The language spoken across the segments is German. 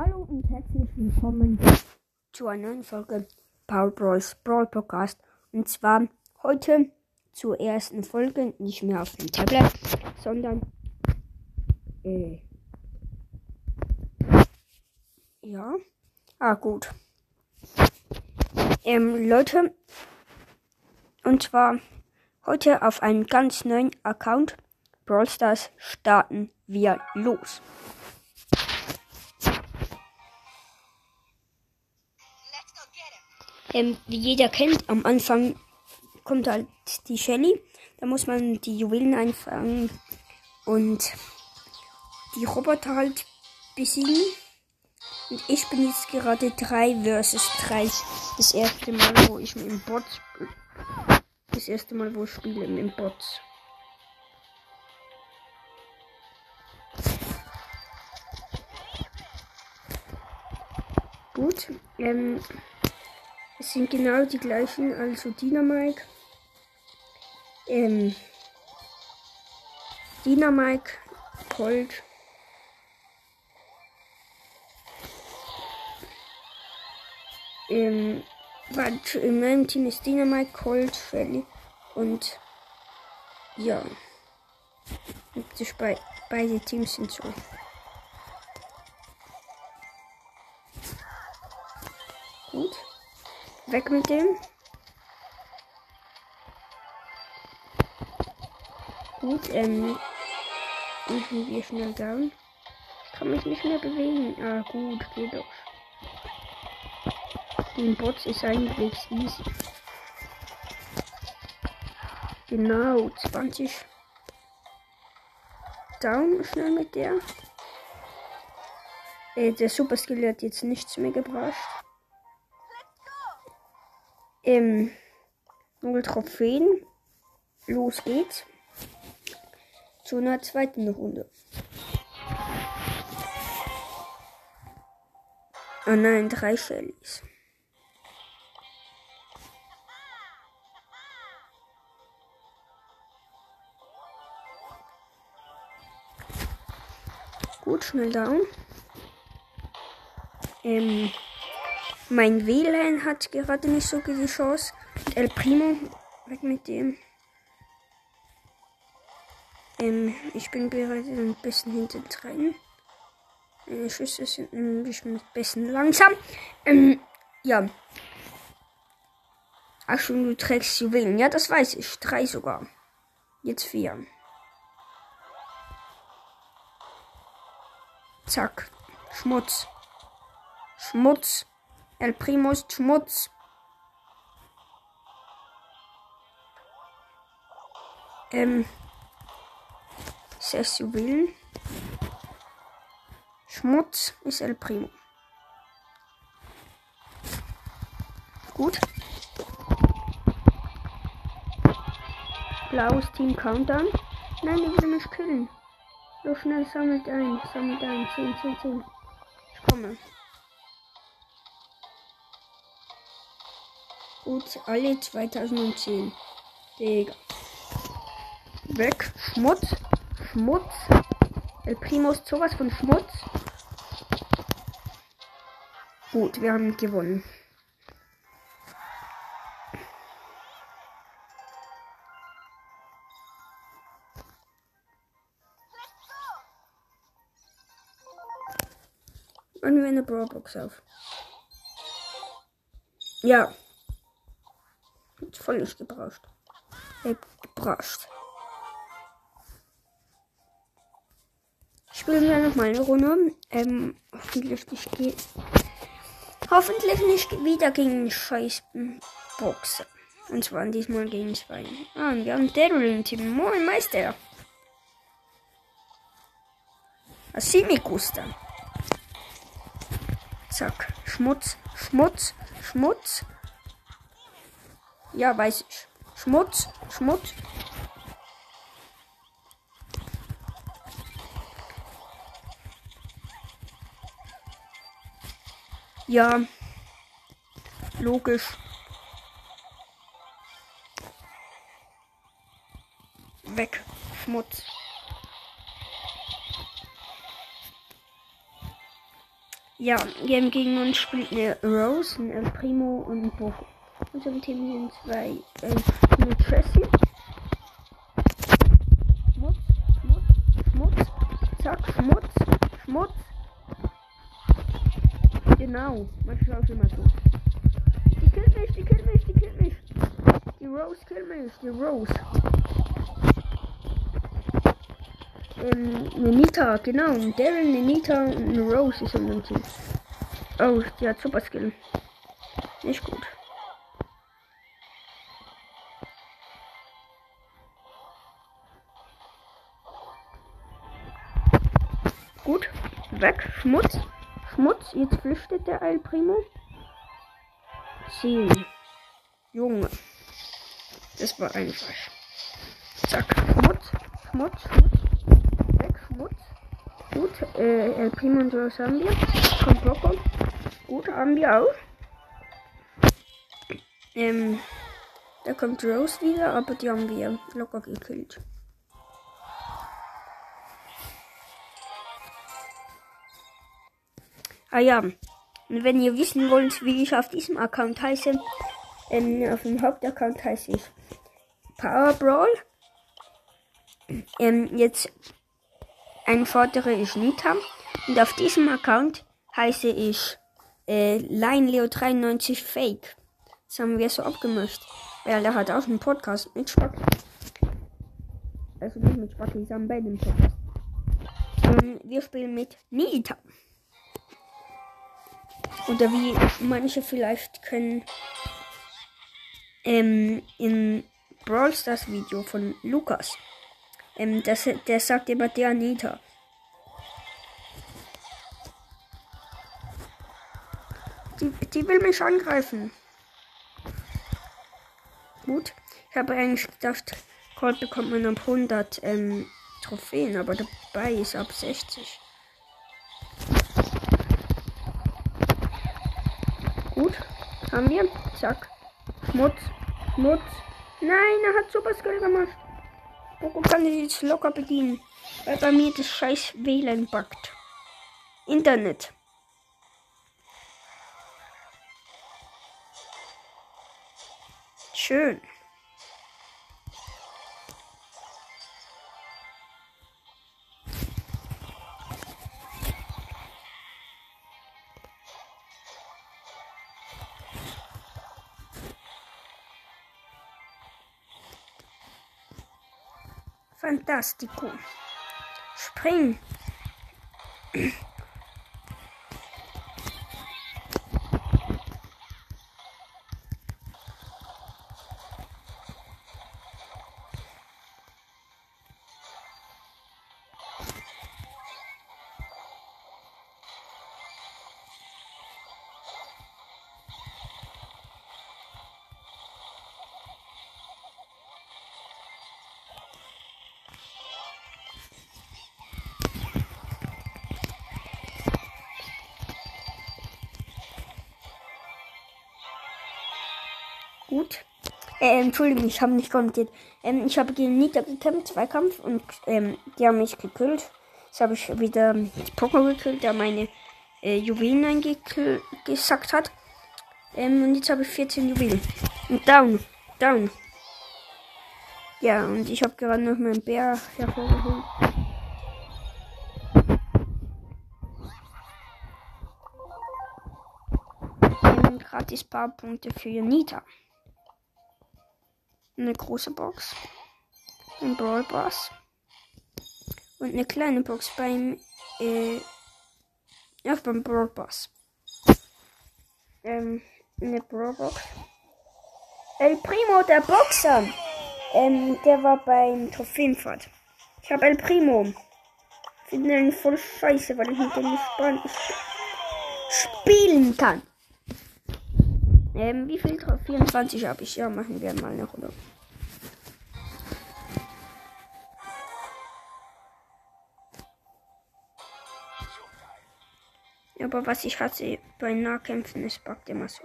Hallo und herzlich willkommen zu einer neuen Folge Power Bros Brawl Podcast. Und zwar heute zur ersten Folge, nicht mehr auf dem Tablet, sondern äh, ja, ah gut. Ähm, Leute, und zwar heute auf einen ganz neuen Account Brawl Stars starten wir los. Ähm, wie jeder kennt, am Anfang kommt halt die Shelly. Da muss man die Juwelen einfangen und die Roboter halt besiegen. Und ich bin jetzt gerade 3 versus 3. Das erste Mal, wo ich mit dem Bot. Das erste Mal, wo ich spiele mit dem Bot. Gut. Ähm, es sind genau die gleichen, also Dynamike. Ähm, Dynamike, Gold. Ähm, in meinem Team ist Dynamite, Cold, Shelly und ja. Be beide Teams sind so. Weg mit dem. Gut, ähm. Machen wir schnell down. Ich kann mich nicht mehr bewegen. Ah, gut, geht doch. Den Bots ist eigentlich easy. Genau, 20. Down schnell mit der. Äh, der Super Skill hat jetzt nichts mehr gebracht. Ähm, null Trophäen. Los geht's. Zu einer zweiten Runde. Oh nein, drei Shellys. Gut, schnell down. Ähm, mein WLAN hat gerade nicht so die Chance. El Primo, weg mit dem. Ähm, ich bin gerade ein bisschen hinten drin. Meine Schüsse sind ein bisschen langsam. Ähm, ja. Ach schon, du trägst Juwelen. Ja, das weiß ich. Drei sogar. Jetzt vier. Zack. Schmutz. Schmutz. El Primo ist Schmutz. Ähm. Juwelen. Schmutz ist El Primo. Gut. Blaues Team Countdown. Nein, ich will mich killen. So schnell sammelt ein, sammelt ein. 10, 10, 10. Ich komme. Gut, alle 2010. Digga. Weg. Schmutz. Schmutz. El Primo ist sowas von Schmutz. Gut, wir haben gewonnen. Und wir eine Brawlbox auf. Ja. Nicht gebraucht. Äh, gebraucht. Spielen wir noch mal eine Runde. Ähm, hoffentlich nicht geht. Hoffentlich nicht wieder gegen scheiß Boxer. Und zwar diesmal gegen zwei. Ah, und wir haben Daryl im Team. Moin, Meister. Así me gusta. Zack. Schmutz, Schmutz, Schmutz. Ja, weiß ich. Schmutz, Schmutz. Ja. Logisch. Weg. Schmutz. Ja, gegen uns spielt eine Rose, ein Primo und ein Bocho. Unserem Team sind zwei, äh, eine Jessie. Schmutz, Schmutz, Schmutz, zack, Schmutz, Schmutz. Genau, manchmal auch immer so. Die killt mich, die killt mich, die killt mich. Die Rose killt mich, die Rose. Ähm, eine Nita, genau. Daryl, eine Nita und Rose ist in Team. Oh, die hat Super Skill. Nicht gut. Weg. Schmutz. Schmutz. Jetzt flüchtet der El Primo. 10. Junge. Das war einfach. Zack. Schmutz. Schmutz. Schmutz. Weg. Schmutz. Gut. Äh, El Primo und Rose haben wir. Kommt Bocco. Gut, haben wir auch. Ähm, da kommt Rose wieder, aber die haben wir locker gekillt. Ah ja, und wenn ihr wissen wollt, wie ich auf diesem Account heiße, ähm, auf dem Hauptaccount heiße ich Power Brawl. Ähm, jetzt einfordere ich Nita. Und auf diesem Account heiße ich äh, LionLeo93 Fake. Das haben wir so abgemacht. Weil der hat auch einen Podcast mit Spack. Also nicht mit Spack, wir haben beide einen Podcast. Und wir spielen mit Nita. Oder wie manche vielleicht können ähm, im Brawl Stars Video von Lukas. Ähm, das, der sagt immer der Anita. Die, die will mich angreifen. Gut. Ich habe eigentlich gedacht, Colt bekommt man ab 100 ähm, Trophäen, aber dabei ist ab 60. Gut. Haben wir. Zack. Schmutz. Schmutz. Nein, er hat super Skill gemacht. Poco kann ich jetzt locker bedienen. Weil bei mir das scheiß WLAN backt. Internet. Schön. Fantastico. Spring. Gut. Äh, Entschuldigung, ich habe nicht kommentiert. Ähm, ich habe gegen Nita gekämpft, Zweikampf, und ähm, die haben mich gekillt. Jetzt habe ich wieder Poco gekillt, der meine äh, Juwelen eingesackt hat. Ähm, und jetzt habe ich 14 Juwelen. Und down, down. Ja, und ich habe gerade noch meinen Bär hervorgeholt. Gratis paar Punkte für Nita eine große Box, ein Brawl Pass und eine kleine Box beim äh, ja, beim Brawl Pass. Ähm, eine Brawl Box. El Primo, der Boxer. Ähm, der war beim Trophäenfahrt. Ich habe El Primo. Finde ihn voll scheiße, weil ich mit dem nicht spielen kann. Ähm, wie viel drauf? 24 habe ich. Ja, machen wir mal eine Runde. Aber was ich hasse bei Nahkämpfen ist, backt immer so.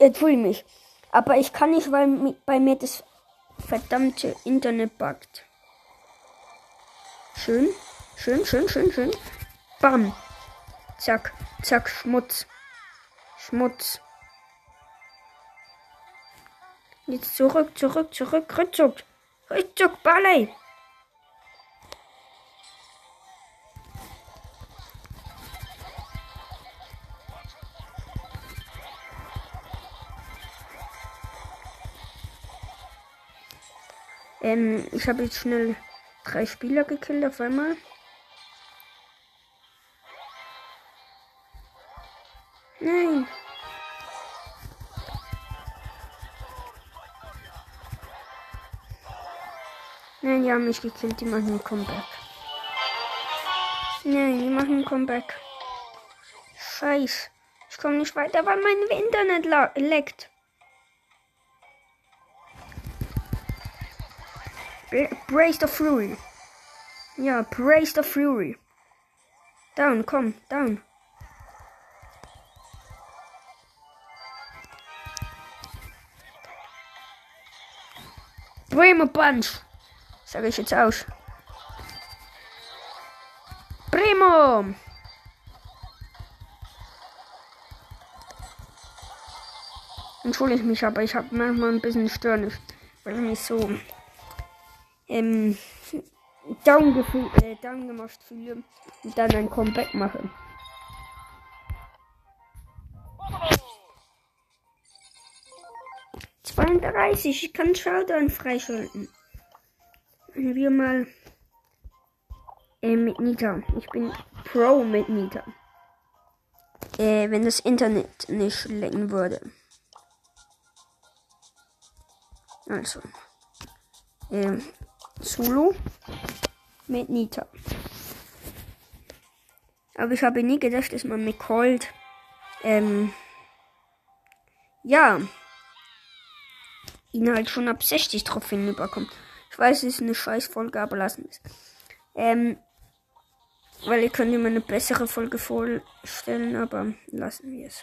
Entschuldige mich. Aber ich kann nicht, weil bei mir das verdammte Internet buggt. Schön. Schön, schön, schön, schön. Bam. Zack, zack, Schmutz. Schmutz. Jetzt zurück, zurück, zurück, rückzug. Rückzug, Ballet. Ähm, ich habe jetzt schnell drei Spieler gekillt auf einmal. Nein. Nein, die haben mich gekillt. Die machen ein Comeback. Nein, die machen ein Comeback. Scheiß. Ich komme nicht weiter, weil mein Internet leckt. Brace the Fury. Ja, Brace the Fury. Down, komm, down. Primo Punch. Sag ich jetzt aus. Primo! Entschuldige mich, aber ich habe manchmal ein bisschen Störnisch, weil ich mich so ähm, down, äh, down gemacht fühle und dann ein Comeback mache. Ich kann Showdown freischalten. Wir mal äh, mit Nita. Ich bin Pro mit Nita. Äh, wenn das Internet nicht lecken würde. Also. Ähm, Solo mit Nita. Aber ich habe nie gedacht, dass man mit Cold, ähm, ja, ihn halt schon ab 60 Trophäen überkommt. Ich weiß, es ist eine scheiß Folge, aber lassen wir es. Ähm, weil ihr könnt mir eine bessere Folge vorstellen, aber lassen wir es.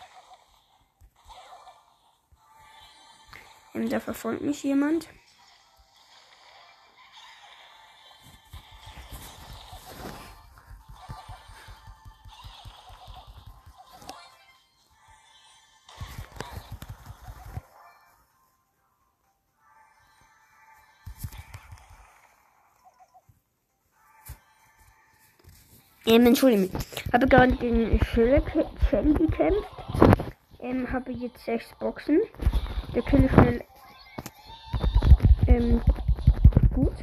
Ähm, da verfolgt mich jemand. Ähm, Entschuldigung. Habe gerade gegen Shelly gekämpft. Ähm, habe jetzt sechs Boxen. Der Kill schnell. Ähm, gut.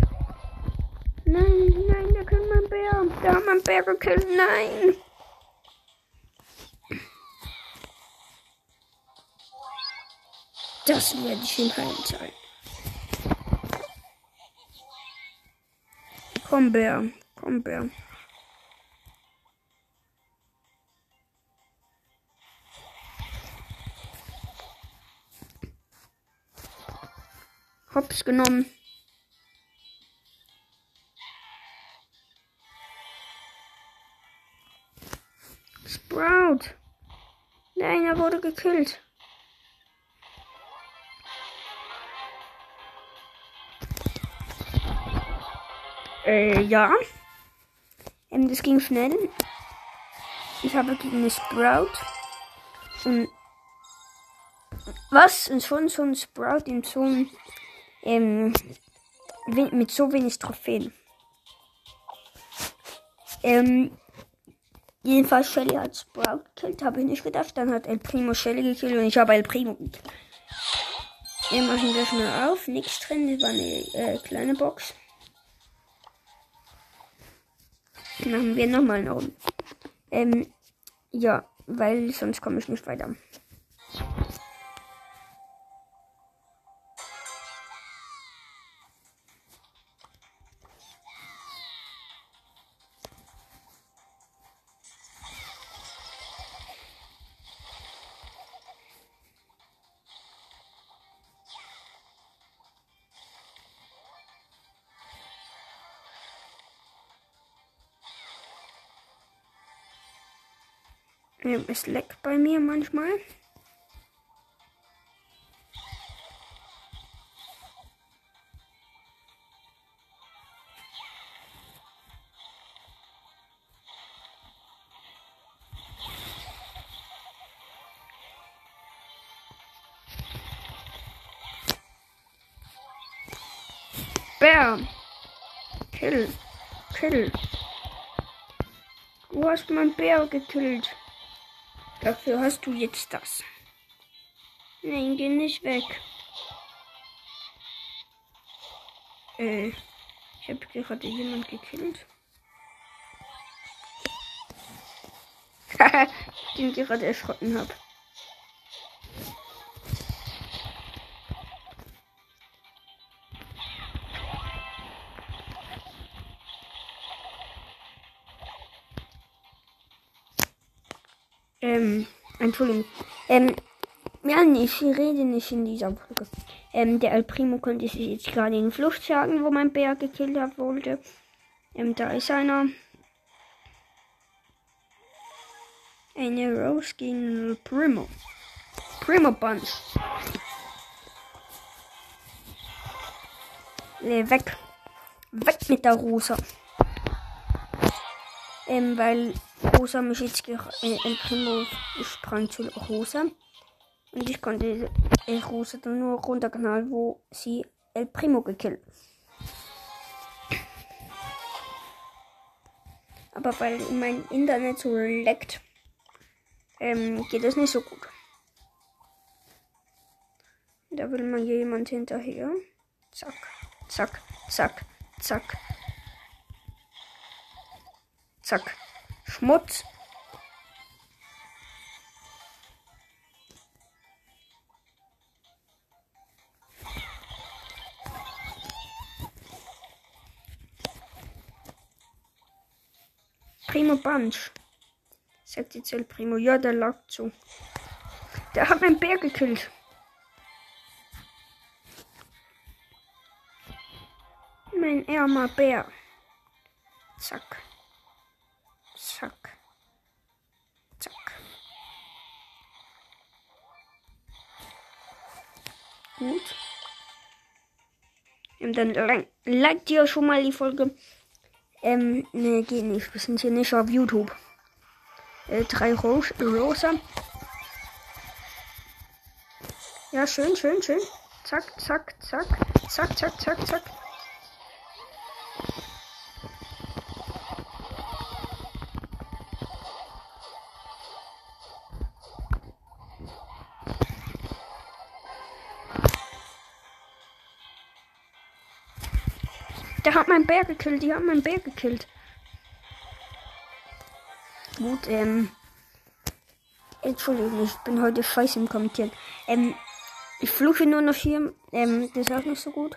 Nein, nein, da kann man Bär. Da hat man Bär gekillt. Nein. Das werde ich ihm heimzahlen. Komm, Bär. Komm, Bär. Hops genommen. Sprout. Nein, er wurde gekillt. Äh, ja. Ähm, das ging schnell. Ich habe gegen eine Sprout. Und was? Und schon so ein Sprout im Zoom ähm, mit so wenig Trophäen. Ähm, jedenfalls Shelly hat Sprout gekillt, habe ich nicht gedacht. Dann hat El Primo Shelly gekillt und ich habe El Primo gekillt. Wir machen gleich mal auf. Nichts drin, das war eine äh, kleine Box. Machen wir nochmal eine Runde. Ähm, ja, weil sonst komme ich nicht weiter. Es leckt bei mir manchmal. Bär. Kill. Kill. Du hast mein Bär getötet. Dafür hast du jetzt das. Nein, geh nicht weg. Äh, ich habe gerade jemand gekillt. den gerade erschrocken habe. Entschuldigung. Ähm, ja, ich rede nicht in dieser Folge. Ähm, der El Primo konnte sich jetzt gerade in Flucht jagen, wo mein Bär gekillt haben wollte. Ähm, da ist einer. Eine Rose gegen El Primo. Primo Bunch. Nee, weg. Weg mit der Rosa. Ähm, weil Rosa mich jetzt äh, El Primo sprang zu Rosa. Und ich konnte El Rosa dann nur runterknallen, wo sie El Primo gekillt. Aber weil mein Internet so leckt, ähm, geht es nicht so gut. Da will man jemand hinterher. Zack, zack, zack, zack. Zack. Schmutz. Primo Bunch. Sagt jetzt El Primo. Ja, der lag zu. Der hat meinen Bär gekillt. Mein ärmer Bär. Zack. Zack. Gut. Und dann liked ihr schon mal die Folge. Ähm, ne, geht nicht. Wir sind hier nicht auf YouTube. Äh, drei Ros Rosa. Ja, schön, schön, schön. Zack, zack, zack. Zack, zack, zack, zack. Der hat meinen Bär gekillt. Die haben meinen Bär gekillt. Gut, ähm. Entschuldigung, ich bin heute scheiße im Kommentieren. Ähm, ich fluche nur noch hier. Ähm, das ist auch nicht so gut.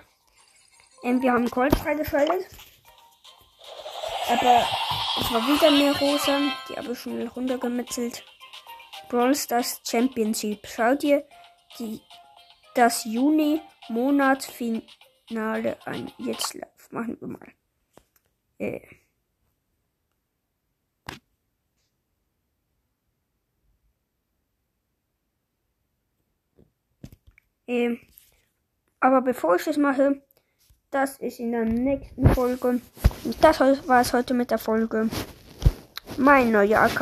Ähm, wir haben Gold freigeschaltet. Aber es war wieder mehr rosa. Die habe ich schnell runtergemitzelt. Brawl Stars Championship. Schau dir die, das Juni-Monatsfinale an. Jetzt machen wir mal. Äh. Ähm, aber bevor ich das mache, das ist in der nächsten Folge. Das war es heute mit der Folge. Mein neuer Account.